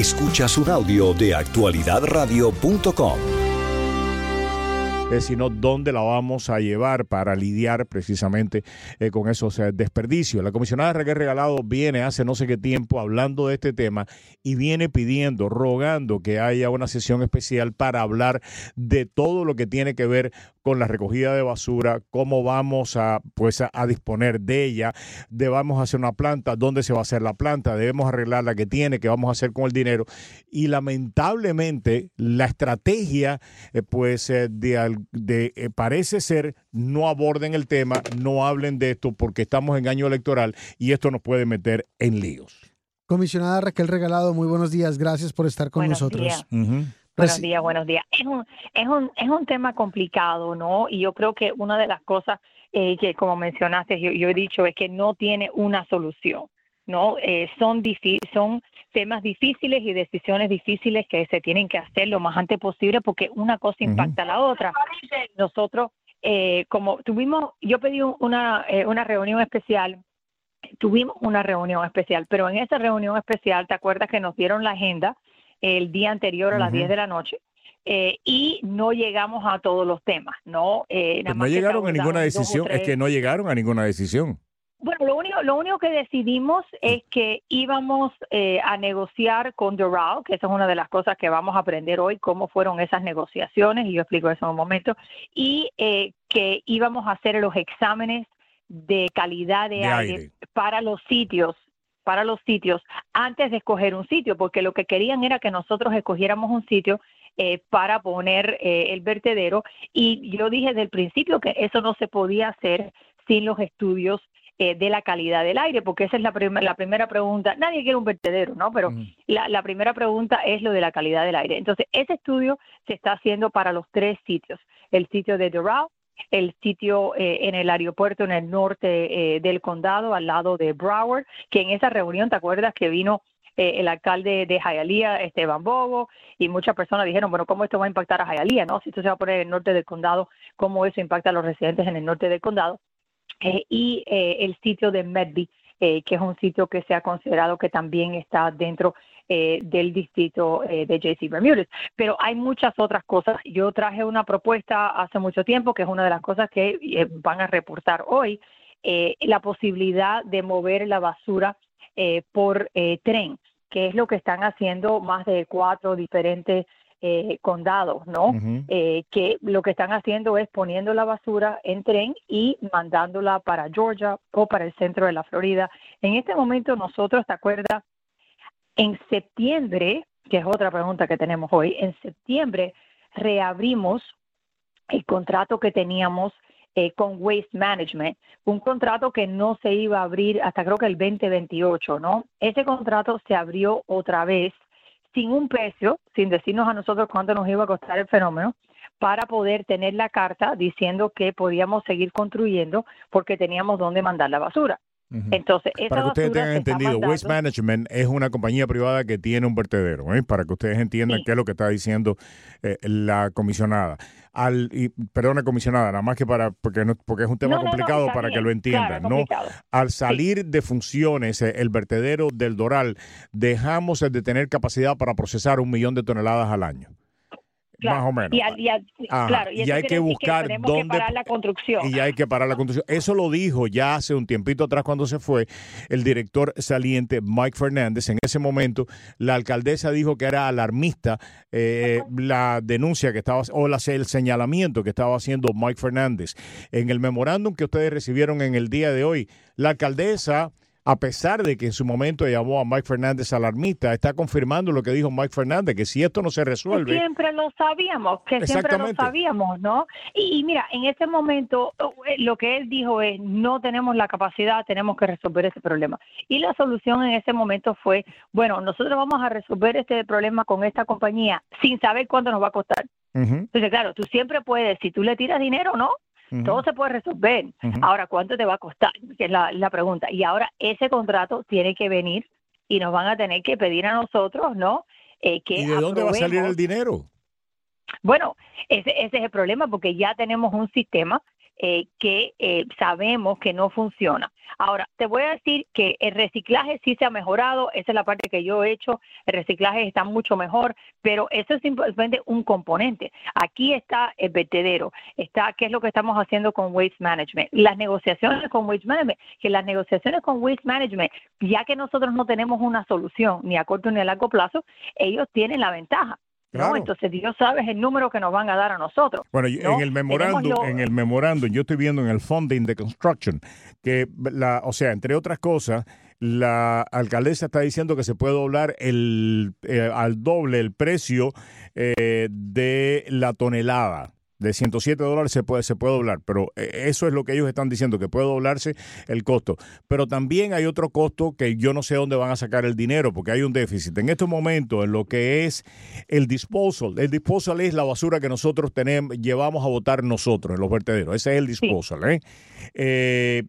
Escuchas un audio de actualidadradio.com. Eh, sino dónde la vamos a llevar para lidiar precisamente eh, con esos eh, desperdicios. La comisionada Raquel Regalado viene hace no sé qué tiempo hablando de este tema y viene pidiendo, rogando que haya una sesión especial para hablar de todo lo que tiene que ver con la recogida de basura, cómo vamos a, pues, a, disponer de ella, debemos hacer una planta, dónde se va a hacer la planta, debemos arreglar la que tiene, qué vamos a hacer con el dinero. Y lamentablemente la estrategia, pues, de, de eh, parece ser no aborden el tema, no hablen de esto porque estamos en año electoral y esto nos puede meter en líos. Comisionada Raquel Regalado, muy buenos días. Gracias por estar con nosotros. Buenos días, buenos días. Es un, es, un, es un tema complicado, ¿no? Y yo creo que una de las cosas eh, que, como mencionaste, yo, he dicho, es que no tiene una solución, ¿no? Eh, son, son temas difíciles y decisiones difíciles que se tienen que hacer lo más antes posible porque una cosa impacta a la otra. Nosotros, eh, como tuvimos, yo pedí una, una reunión especial tuvimos una reunión especial, pero en esa reunión especial, ¿te acuerdas que nos dieron la agenda el día anterior a las 10 de la noche? Eh, y no llegamos a todos los temas, ¿no? Eh, no llegaron a ninguna decisión, es que no llegaron a ninguna decisión. Bueno, lo único, lo único que decidimos es que íbamos eh, a negociar con Doral, que esa es una de las cosas que vamos a aprender hoy, cómo fueron esas negociaciones, y yo explico eso en un momento, y que íbamos a hacer los exámenes de calidad de, aire, para los sitios para los sitios antes de escoger un sitio, porque lo que querían era que nosotros escogiéramos un sitio eh, para poner eh, el vertedero y yo dije desde el principio que eso no se podía hacer sin los estudios eh, de la calidad del aire, porque esa es la, la primera pregunta. Nadie quiere un vertedero, ¿no? Pero la, la, primera pregunta es lo de la calidad del aire. Entonces, ese estudio se está haciendo para los tres sitios. El sitio de Doral, el sitio eh, en el aeropuerto en el norte eh, del condado, al lado de Broward, que en esa reunión, ¿te acuerdas que vino eh, el alcalde de Hialeah, Esteban Bobo, y muchas personas dijeron, bueno, ¿cómo esto va a impactar a Hialeah? ¿no? Si esto se va a poner en el norte del condado, ¿cómo eso impacta a los residentes en el norte del condado? Y el sitio de Medby, que es un sitio que se ha considerado que también está dentro eh, del distrito eh, de JC Bermúdez. Pero hay muchas otras cosas. Yo traje una propuesta hace mucho tiempo, que es una de las cosas que eh, van a reportar hoy, la posibilidad de mover la basura por tren, que es lo que están haciendo más de cuatro diferentes condados, ¿no? que lo que están haciendo es poniendo la basura en tren y mandándola para Georgia o para el centro de la Florida. En este momento nosotros, ¿te acuerdas? En septiembre, que es otra pregunta que tenemos hoy, en septiembre reabrimos el contrato que teníamos eh, con Waste Management, un contrato que no se iba a abrir hasta creo que el 2028, ¿no? Ese contrato se abrió otra vez sin un precio, sin decirnos a nosotros cuánto nos iba a costar el fenómeno, para poder tener la carta diciendo que podíamos seguir construyendo porque teníamos dónde mandar la basura. Entonces, para que ustedes tengan entendido, Waste Management es una compañía privada que tiene un vertedero, ¿eh? para que ustedes entiendan qué es lo que está diciendo eh, la comisionada. Al, y, perdona, comisionada, nada más que para, porque, no, porque es un tema complicado para que lo entiendan. ¿no? Al salir de funciones eh, el vertedero del Doral, dejamos de tener capacidad para procesar un millón de toneladas al año más o menos. Y, hay que buscar dónde. parar la construcción. Y hay que parar la construcción. Eso lo dijo ya hace un tiempito atrás cuando se fue el director saliente Mike Fernández. En ese momento, la alcaldesa dijo que era alarmista eh, la denuncia que estaba, o la, el señalamiento que estaba haciendo Mike Fernández. En el memorándum que ustedes recibieron en el día de hoy, la alcaldesa a pesar de que en su momento llamó a Mike Fernández alarmista, está confirmando lo que dijo Mike Fernández, que si esto no se resuelve... siempre lo sabíamos, que siempre lo sabíamos, ¿no? Y, mira, en ese momento eh, lo que él dijo es, no tenemos la capacidad, tenemos que resolver ese problema. Y la solución en ese momento fue, bueno, nosotros vamos a resolver este problema con esta compañía sin saber cuánto nos va a costar. Entonces, claro, tú siempre puedes, si tú le tiras dinero, ¿no? Todo se puede resolver. Ahora, ¿cuánto te va a costar? Que es la, pregunta. Y ahora ese contrato tiene que venir y nos van a tener que pedir a nosotros, ¿no? Eh, que ¿Y de dónde va a salir el dinero? Bueno, ese, ese es el problema porque ya tenemos un sistema eh, que eh, sabemos que no funciona. Ahora, te voy a decir que el reciclaje sí se ha mejorado, esa es la parte que yo he hecho, el reciclaje está mucho mejor, pero eso es simplemente un componente. Aquí está el vertedero, está qué es lo que estamos haciendo con Waste Management. Las negociaciones con Waste Management, que las negociaciones con Waste Management, ya que nosotros no tenemos una solución ni a corto ni a largo plazo, ellos tienen la ventaja. ¿No? Entonces Dios sabe el número que nos van a dar a nosotros. Bueno, en el memorando, en el memorando, yo estoy viendo en el funding de construction que la, o sea, entre otras cosas, la alcaldesa está diciendo que se puede doblar el eh, al doble el precio eh, de la tonelada de 107 dólares se puede, se puede doblar, pero eh, eso es lo que ellos están diciendo, que puede doblarse el costo. Pero también hay otro costo que yo no sé dónde van a sacar el dinero, porque hay un déficit. En estos momentos, en lo que es el disposal, el disposal es la basura que nosotros tenemos, llevamos a botar nosotros en los vertederos, ese es el disposal. ¿eh? Eh,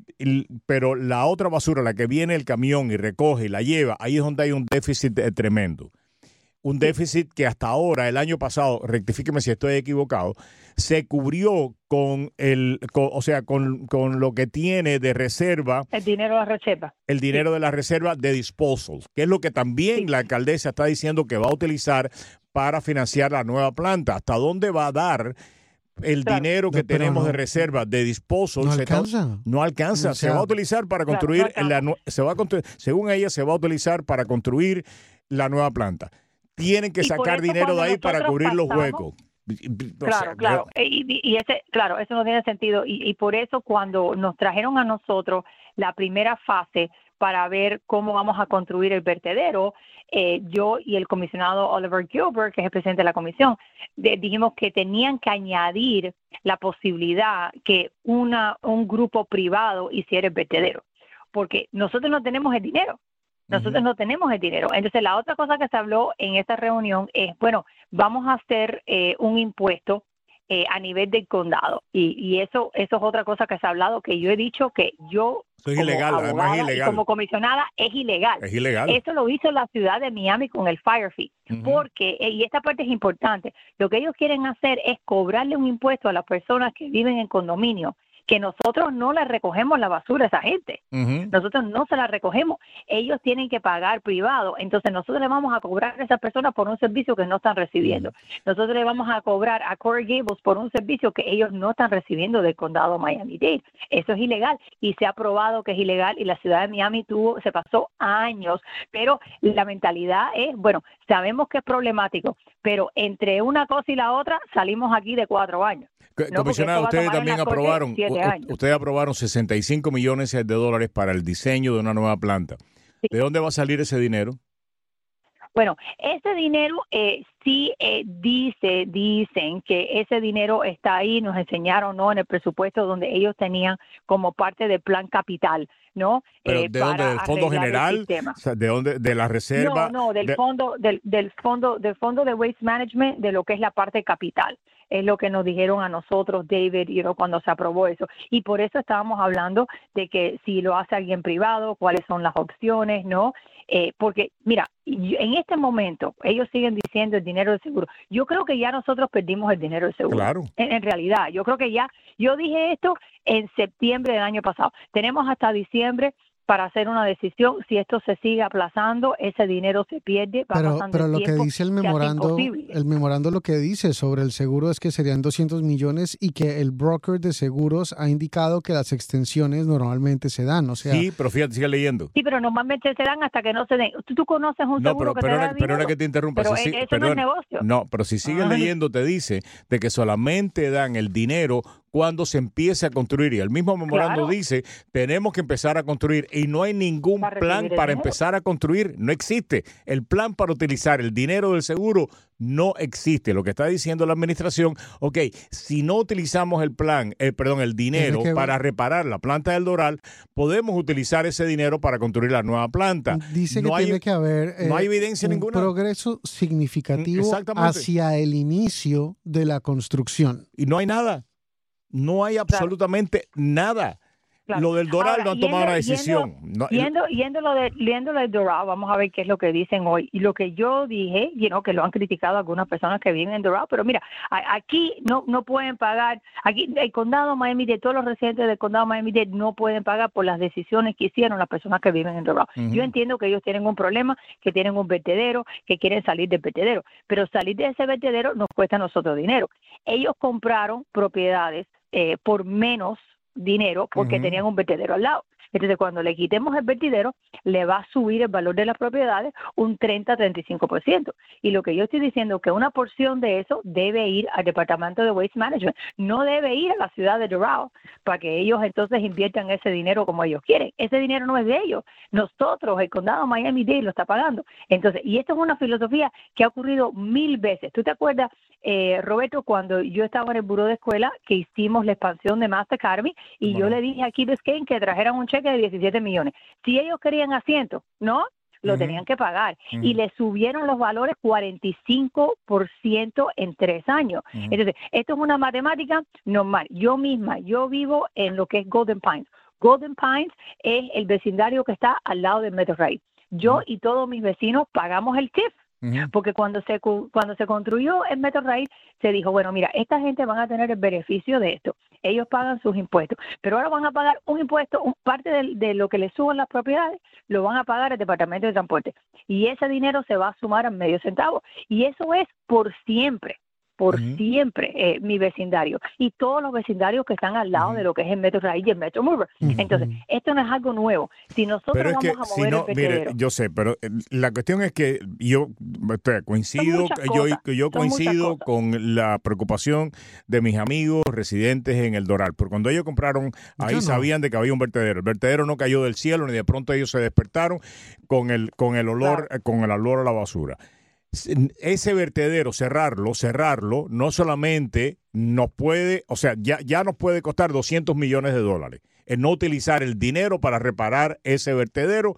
pero la otra basura, la que viene el camión y recoge y la lleva, ahí es donde hay un déficit tremendo un déficit que hasta ahora, el año pasado, rectifíqueme si estoy equivocado, se cubrió con el, o sea, con, lo que tiene de reserva. El dinero de la reserva. El dinero de la reserva de disposal, que es lo que también la alcaldesa está diciendo que va a utilizar para financiar la nueva planta. ¿Hasta dónde va a dar? el dinero que tenemos de reserva de disposal no alcanza. no alcanza. se va a utilizar para construir, la, se va a según ella, se va a utilizar para construir la nueva planta tienen que sacar dinero de ahí para cubrir los huecos. Claro, claro. Y, ese, claro, eso no tiene sentido. Y, por eso cuando nos trajeron a nosotros la primera fase para ver cómo vamos a construir el vertedero, eh, yo y el comisionado Oliver Gilbert, que es el presidente de la comisión, dijimos que tenían que añadir la posibilidad que una, un grupo privado hiciera el vertedero, porque nosotros no tenemos el dinero. Nosotros no tenemos el dinero. Entonces, la otra cosa que se habló en esta reunión es, bueno, vamos a hacer eh, un impuesto eh, a nivel del condado. Y, eso, eso es otra cosa que se ha hablado, que yo he dicho que yo es ilegal, además es ilegal. como comisionada es ilegal. Es ilegal. Eso lo hizo la ciudad de Miami con el Fire Fee. Porque, eh, y esta parte es importante, lo que ellos quieren hacer es cobrarle un impuesto a las personas que viven en condominio que nosotros no le recogemos la basura a esa gente. Nosotros no se la recogemos. Ellos tienen que pagar privado. Entonces nosotros le vamos a cobrar a esas personas por un servicio que no están recibiendo. Nosotros le vamos a cobrar a Corey Gables por un servicio que ellos no están recibiendo del condado Miami-Dade. Eso es ilegal y se ha probado que es ilegal y la ciudad de Miami tuvo, se pasó años. Pero la mentalidad es, bueno, sabemos que es problemático, pero entre una cosa y la otra salimos aquí de cuatro años. Comisionado, ustedes también aprobaron, ustedes aprobaron 65 millones de dólares para el diseño de una nueva planta. ¿De dónde va a salir ese dinero? Bueno, ese dinero eh, sí eh, dice, dicen que ese dinero está ahí, nos enseñaron, ¿no? En el presupuesto donde ellos tenían como parte del plan capital, ¿no? Pero, eh, ¿De dónde? ¿Del fondo general? ¿De dónde? ¿De la reserva? No, no, del fondo, del, del fondo, del fondo de waste management, de lo que es la parte capital es lo que nos dijeron a nosotros, David, y cuando se aprobó eso. Y por eso estábamos hablando de que si lo hace alguien privado, cuáles son las opciones, ¿no? Eh, porque, mira, en este momento ellos siguen diciendo el dinero del seguro. Yo creo que ya nosotros perdimos el dinero del seguro. Claro. En, realidad, yo creo que ya, yo dije esto en septiembre del año pasado. Tenemos hasta diciembre para hacer una decisión. Si esto se sigue aplazando, ese dinero se pierde. pero pero lo que dice el memorando, el memorando lo que dice sobre el seguro es que serían 200 millones y que el broker de seguros ha indicado que las extensiones normalmente se dan. O sea, sí, pero fíjate, sigue leyendo. Sí, pero normalmente se dan hasta que no se den. Tú, conoces un seguro que pero, te da pero ahora que te interrumpa. Pero eso no es negocio. No, pero si sigues leyendo te dice de que solamente dan el dinero cuando se empiece a construir. Y el mismo memorando dice, tenemos que empezar a construir y no hay ningún plan para empezar a construir. No existe. El plan para utilizar el dinero del seguro no existe. Lo que está diciendo la administración, ok, si no utilizamos el plan, eh, perdón, el dinero para reparar la planta del Doral, podemos utilizar ese dinero para construir la nueva planta. Dice que tiene que haber no hay eh, evidencia un ninguna. progreso significativo hacia el inicio de la construcción. Y no hay nada. No hay absolutamente nada. Lo del Doral no han tomado una decisión. Yendo, yendo, lo de, yendo del Doral, vamos a ver qué es lo que dicen hoy. Y lo que yo dije, you know, que lo han criticado algunas personas que viven en Doral, pero mira, aquí no no pueden pagar, aquí el condado Miami-Dade, todos los residentes del condado Miami-Dade no pueden pagar por las decisiones que hicieron las personas que viven en Doral. Yo entiendo que ellos tienen un problema, que tienen un vertedero, que quieren salir del vertedero, pero salir de ese vertedero nos cuesta a nosotros dinero. Ellos compraron propiedades eh, por menos dinero porque tenían un vertedero al lado. Entonces, cuando le quitemos el vertidero, le va a subir el valor de las propiedades un 30-35%. Y lo que yo estoy diciendo es que una porción de eso debe ir al Departamento de Waste Management, no debe ir a la ciudad de Doral para que ellos entonces inviertan ese dinero como ellos quieren. Ese dinero no es de ellos. Nosotros, el condado Miami-Dade, lo está pagando. Entonces, y esto es una filosofía que ha ocurrido mil veces. ¿Tú te acuerdas, eh, Roberto, cuando yo estaba en el buro de escuela, que hicimos la expansión de Master Academy y yo le dije a Key Biscayne que trajeran un cheque de 17 millones. Si ellos querían asiento, ¿no? Lo tenían que pagar. Y le subieron los valores 45% en tres años. Entonces, esto es una matemática normal. Yo misma, yo vivo en lo que es Golden Pines. Golden Pines es el vecindario que está al lado de Metro Rail. Yo y todos mis vecinos pagamos el TIF porque cuando se cuando se construyó el Metro Rail se dijo, bueno, mira, esta gente van a tener el beneficio de esto. Ellos pagan sus impuestos, pero ahora van a pagar un impuesto, un, parte de, de, lo que les suban las propiedades, lo van a pagar el Departamento de Transporte. Y ese dinero se va a sumar a medio centavo. Y eso es por siempre por siempre eh, mi vecindario. Y todos los vecindarios que están al lado de lo que es el Metro Raíz y el Metro Mover. Entonces, esto no es algo nuevo. Si nosotros vamos a mover el mire, yo sé, pero eh, la cuestión es que yo coincido, yo, yo coincido con la preocupación de mis amigos residentes en el Doral, porque cuando ellos compraron, ahí sabían de que había un vertedero. El vertedero no cayó del cielo ni de pronto ellos se despertaron con el con el olor con el olor a la basura ese vertedero, cerrarlo, cerrarlo, no solamente nos puede, o sea, ya, ya nos puede costar 200 millones de dólares. El no utilizar el dinero para reparar ese vertedero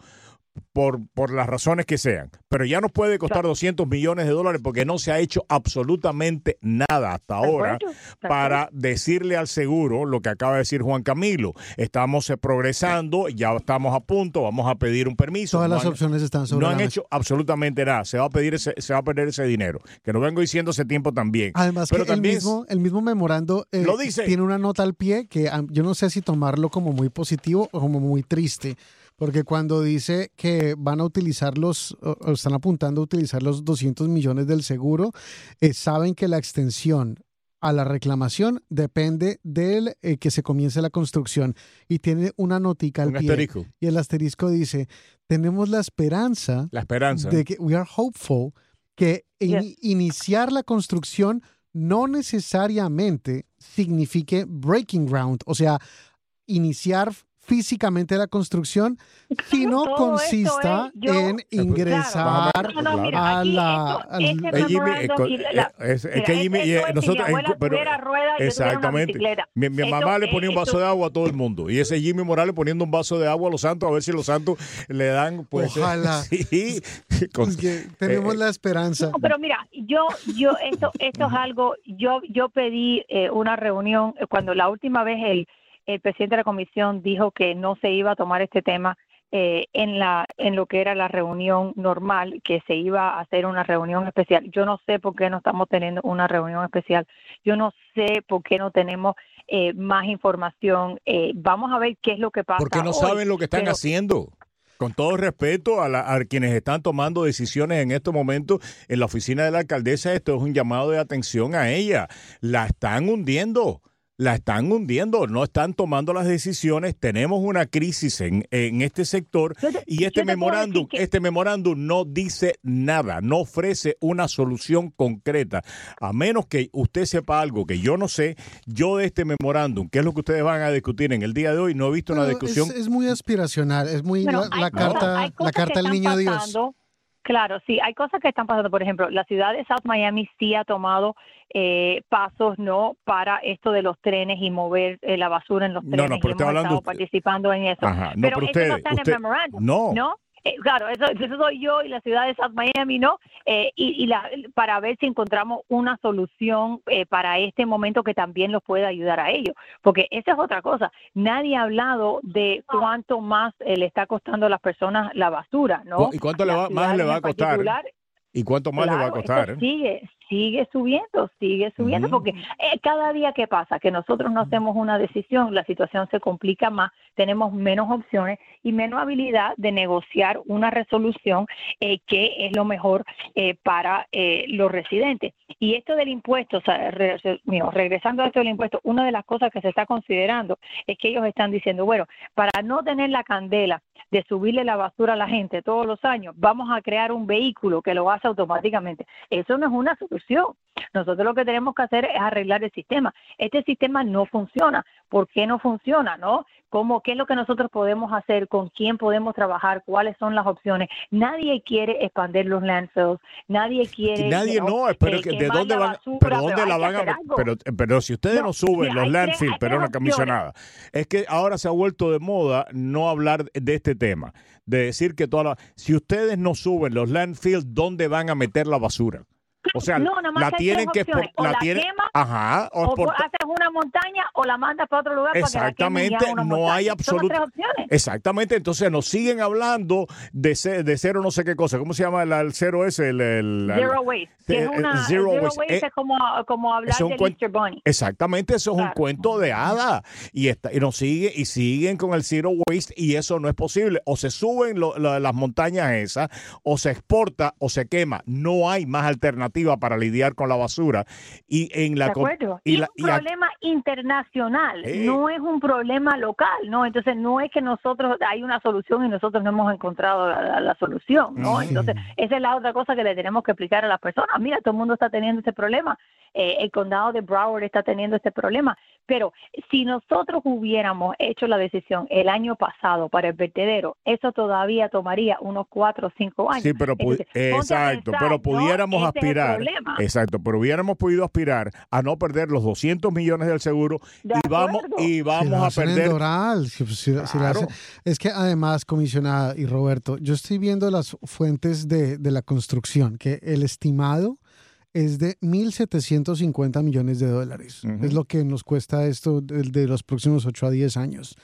por, por las razones que sean. Pero ya nos puede costar 200 millones de dólares porque no se ha hecho absolutamente nada hasta ahora para decirle al seguro lo que acaba de decir Juan Camilo. Estamos eh, progresando, ya estamos a punto, vamos a pedir un permiso. Todas las opciones están sobre No han hecho absolutamente nada. Se va a pedir ese, se va a perder ese dinero, que lo vengo diciendo hace tiempo también. Además, Pero que el, mismo, el mismo memorando eh, tiene una nota al pie que yo no sé si tomarlo como muy positivo o como muy triste porque cuando dice que van a utilizar los, o están apuntando a utilizar los 200 millones del seguro, eh, saben que la extensión a la reclamación depende del eh, que se comience la construcción. Y tiene una notica al pie y el asterisco dice tenemos la esperanza la esperanza. de que we are hopeful que iniciar la construcción no necesariamente signifique breaking ground o sea iniciar físicamente la construcción, sino consista en ingresar a la... Es que Jimmy, nosotros... exactamente. Mi, mamá le ponía un vaso de agua a todo el mundo y ese Jimmy Morales poniendo un vaso de agua a los santos a ver si los santos le dan... Pues, Ojalá. sí. tenemos eh, la esperanza. pero mira, yo, yo esto, esto es algo, yo, yo pedí eh, una reunión eh, cuando la última vez el el presidente de la comisión dijo que no se iba a tomar este tema eh, en la en lo que era la reunión normal, que se iba a hacer una reunión especial. Yo no sé por qué no estamos teniendo una reunión especial. Yo no sé por qué no tenemos eh, más información. Eh, vamos a ver qué es lo que pasa. Porque no saben lo que están haciendo. Con todo respeto a, a, quienes están tomando decisiones en estos momentos en la oficina de la alcaldesa, esto es un llamado de atención a ella. La están hundiendo la están hundiendo, no están tomando las decisiones. Tenemos una crisis en, en este sector y este memorándum, este memorándum no dice nada, no ofrece una solución concreta. A menos que usted sepa algo que yo no sé, yo de este memorándum, que es lo que ustedes van a discutir en el día de hoy, no he visto una discusión. Es, muy aspiracional, es muy la, carta, la carta del niño Dios. Claro, sí, hay cosas que están pasando. Por ejemplo, la ciudad de South Miami sí ha tomado eh, pasos no para esto de los trenes y mover eh, la basura en los trenes. No, no, pero hemos estado participando en eso. pero, eso no está en el memorandum. No. ¿no? Eh, claro, eso, eso, soy yo y la ciudad de South Miami, ¿no? Eh, y, y la, para ver si encontramos una solución eh, para este momento que también los pueda ayudar a ellos. Porque esa es otra cosa. Nadie ha hablado de cuánto más le está costando a las personas la basura, ¿no? ¿Y cuánto le va, más le va a costar? ¿Y cuánto más le va a costar? Sigue, sigue subiendo, sigue subiendo, porque eh, cada día que pasa que nosotros no hacemos una decisión, la situación se complica más, tenemos menos opciones y menos habilidad de negociar una resolución eh, que es lo mejor eh, para los residentes. Y esto del impuesto, o sea, regresando a esto del impuesto, una de las cosas que se está considerando es que ellos están diciendo, bueno, para no tener la candela de subirle la basura a la gente todos los años, vamos a crear un vehículo que lo hace automáticamente. Eso no es una solución. Nosotros lo que tenemos que hacer es arreglar el sistema. Este sistema no funciona. ¿Por qué no funciona? ¿No? ¿Cómo, ¿Qué es lo que nosotros podemos hacer? ¿Con quién podemos trabajar? ¿Cuáles son las opciones? Nadie quiere expandir los landfills. Nadie quiere. Nadie no, pero eh, ¿de dónde van, pero dónde la van a pero, pero si ustedes no, suben los landfills, pero una comisionada, es que ahora se ha vuelto de moda no hablar de este tema, de decir que toda la, si ustedes no suben los landfills, ¿dónde van a meter la basura? O sea, la tienen que o la, tienen, ajá, o, haces una montaña o la mandas para otro lugar exactamente, para que la no hay absolutamente exactamente, entonces nos siguen hablando de, de cero no sé qué cosa, ¿cómo se llama el, cero ese? El, zero waste, es una, zero, waste, es como, como hablar de Mr. Bunny. Exactamente, eso es un cuento de hada y está y nos sigue y siguen con el zero waste y eso no es posible, o se suben las montañas esas o se exporta o se quema, no hay más alternativa para lidiar con la basura. Y en la. Y, es un problema internacional, no es un problema local, ¿no? Entonces, no es que nosotros hay una solución y nosotros no hemos encontrado la, solución, ¿no? Entonces, esa es la otra cosa que le tenemos que explicar a las personas. Mira, todo el mundo está teniendo este problema. Eh, el condado de Broward está teniendo este problema. Pero si nosotros hubiéramos hecho la decisión el año pasado para el vertedero, eso todavía tomaría unos cuatro o cinco años. Sí, pero exacto, pero pudiéramos aspirar, exacto, pero hubiéramos podido aspirar a no perder los 200 millones del seguro y vamos y vamos a perder. es que además, comisionada y Roberto, yo estoy viendo las fuentes de, de la construcción, que el estimado es de 1.750 millones de dólares. Es lo que nos cuesta esto de, de, los próximos 8 a 10 años.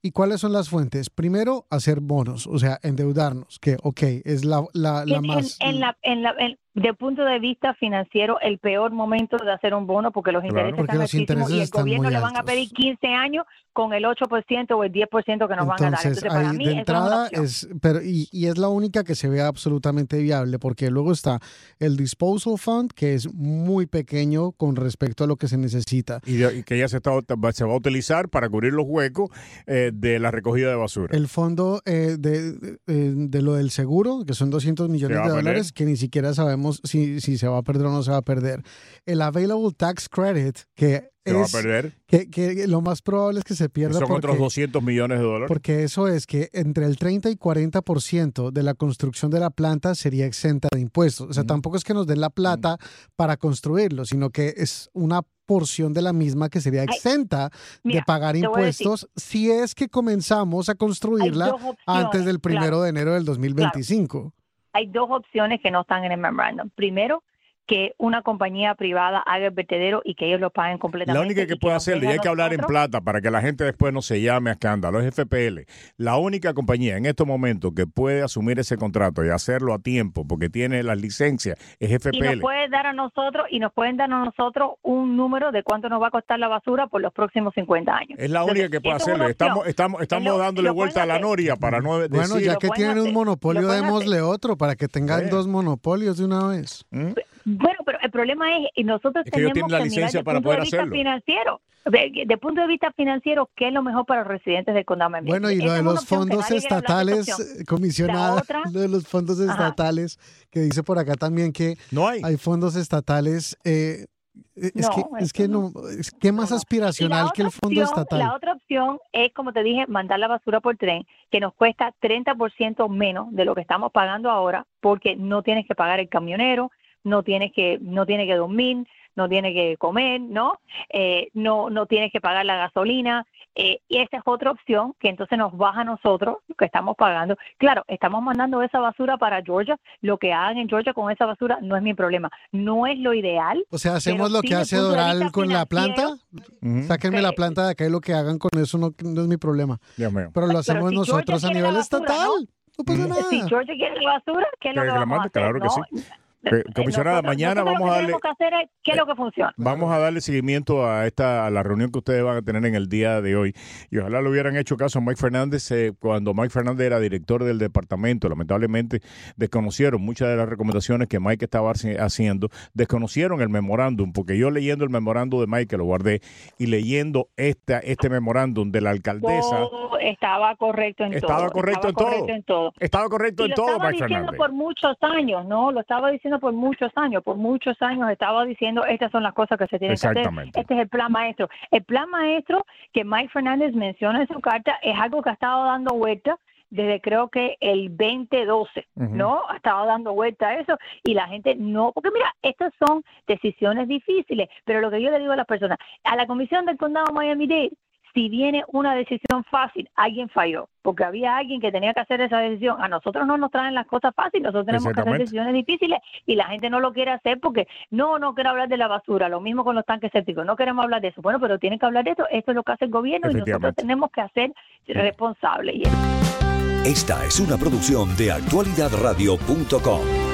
¿Y cuáles son las fuentes? Primero, hacer bonos, o sea, endeudarnos, que, ok, es la, la, la más... En, la, en, la, de punto de vista financiero, el peor momento de hacer un bono porque los intereses están altísimos y el gobierno le van a pedir 15 años con el 8% o el 10% que nos van a dar. Entonces, para mí, de entrada es, pero y, y, es la única que se ve absolutamente viable porque luego está el disposal fund que es muy pequeño con respecto a lo que se necesita y, que ya se, está, se va a utilizar para cubrir los huecos eh, de la recogida de basura. El fondo eh, de, eh, de, lo del seguro que son 200 millones de dólares que ni siquiera sabemos si, si se va a perder o no se va a perder. El Available Tax Credit, que ¿Se va a perder? Que, que, lo más probable es que se pierda. Son otros 200 millones de dólares. Porque eso es que entre el 30 y 40% de la construcción de la planta sería exenta de impuestos. O sea, tampoco es que nos den la plata para construirlo, sino que es una porción de la misma que sería exenta de pagar impuestos si es que comenzamos a construirla antes del primero de enero del 2025 hay dos opciones que no están en el memorándum. Primero, que una compañía privada haga el vertedero y que ellos lo paguen completamente. La única que puede hacerlo, y hay que hablar en plata para que la gente después no se llame a escándalo, es FPL. La única compañía en estos momentos que puede asumir ese contrato y hacerlo a tiempo porque tiene las licencias es FPL. Y nos puede dar a nosotros y nos pueden dar a nosotros un número de cuánto nos va a costar la basura por los próximos 50 años. Es la única que puede hacerlo. Estamos estamos estamos dándole vuelta a la noria para no decir... Bueno, ya que tienen un monopolio, démosle otro para que tengan dos monopolios de una vez. ¿Mm? Bueno, pero el problema es, y nosotros tenemos que la licencia para poder de vista financiero. De, punto de vista financiero, ¿qué es lo mejor para los residentes del condado? Bueno, y lo de los fondos estatales, comisionada, lo de los fondos estatales, que dice por acá también que no hay. hay fondos estatales. Eh, es, que, es que no, es que más aspiracional que el fondo estatal. La otra opción es, como te dije, mandar la basura por tren, que nos cuesta 30% menos de lo que estamos pagando ahora, porque no tienes que pagar el camionero, no tienes que, no tiene que dormir, no tiene que comer, ¿no? Eh, no, no tienes que pagar la gasolina. Eh, y esa es otra opción que entonces nos baja a nosotros, que estamos pagando. Claro, estamos mandando esa basura para Georgia. Lo que hagan en Georgia con esa basura no es mi problema. No es lo ideal. O sea, hacemos lo que hace Doral con la planta. Sáquenme la planta de acá y lo que hagan con eso no, es mi problema. Pero lo hacemos nosotros a nivel estatal. No pasa nada. Si Georgia quiere la basura, ¿qué es lo que, vamos a hacer? Claro que sí. Comisionada, mañana vamos a darle. ¿Qué es lo que funciona? Vamos a darle seguimiento a esta a la reunión que ustedes van a tener en el día de hoy. Y ojalá lo hubieran hecho caso a Mike Fernández eh, cuando Mike Fernández era director del departamento. Lamentablemente desconocieron muchas de las recomendaciones que Mike estaba haciendo. Desconocieron el memorándum, porque yo leyendo el memorándum de Mike, que lo guardé, y leyendo esta, este memorándum de la alcaldesa. estaba correcto en estaba todo. Correcto estaba correcto en todo. Estaba correcto en todo, Mike Fernández. por muchos años, ¿no? Lo estaba diciendo por muchos años, por muchos años estaba diciendo estas son las cosas que se tienen que hacer. Este es el plan maestro. El plan maestro que Mike Fernández menciona en su carta es algo que ha estado dando vuelta desde creo que el 2012, ¿no? Ha estado dando vuelta a eso y la gente no, porque mira, estas son decisiones difíciles, pero lo que yo le digo a las personas, a la comisión del condado Miami-Dade si viene una decisión fácil, alguien falló, porque había alguien que tenía que hacer esa decisión. A nosotros no nos traen las cosas fáciles, nosotros tenemos que hacer decisiones difíciles y la gente no lo quiere hacer porque no, no quiero hablar de la basura, lo mismo con los tanques sépticos, no queremos hablar de eso. Bueno, pero tienen que hablar de eso, esto es lo que hace el gobierno y nosotros tenemos que hacer responsables. Esta es una producción de actualidadradio.com.